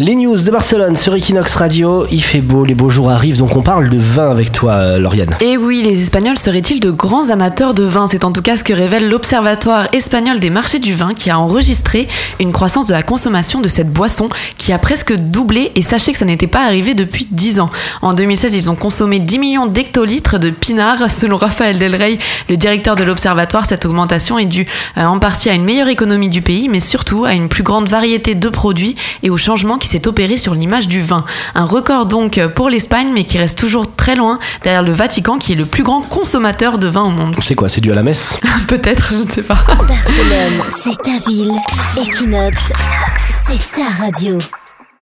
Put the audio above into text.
Les news de Barcelone sur Equinox Radio. Il fait beau, les beaux jours arrivent, donc on parle de vin avec toi, euh, Lauriane. Et oui, les Espagnols seraient-ils de grands amateurs de vin? C'est en tout cas ce que révèle l'Observatoire espagnol des marchés du vin qui a enregistré une croissance de la consommation de cette boisson qui a presque doublé et sachez que ça n'était pas arrivé depuis 10 ans. En 2016, ils ont consommé 10 millions d'hectolitres de pinard. Selon Raphaël Del Rey, le directeur de l'Observatoire, cette augmentation est due euh, en partie à une meilleure économie du pays, mais surtout à une plus grande variété de produits et au changement qui s'est opéré sur l'image du vin. Un record donc pour l'Espagne, mais qui reste toujours très loin derrière le Vatican, qui est le plus grand consommateur de vin au monde. C'est quoi C'est dû à la messe? Peut-être, je ne sais pas. Barcelone, c'est ta ville. Equinox, c'est ta radio.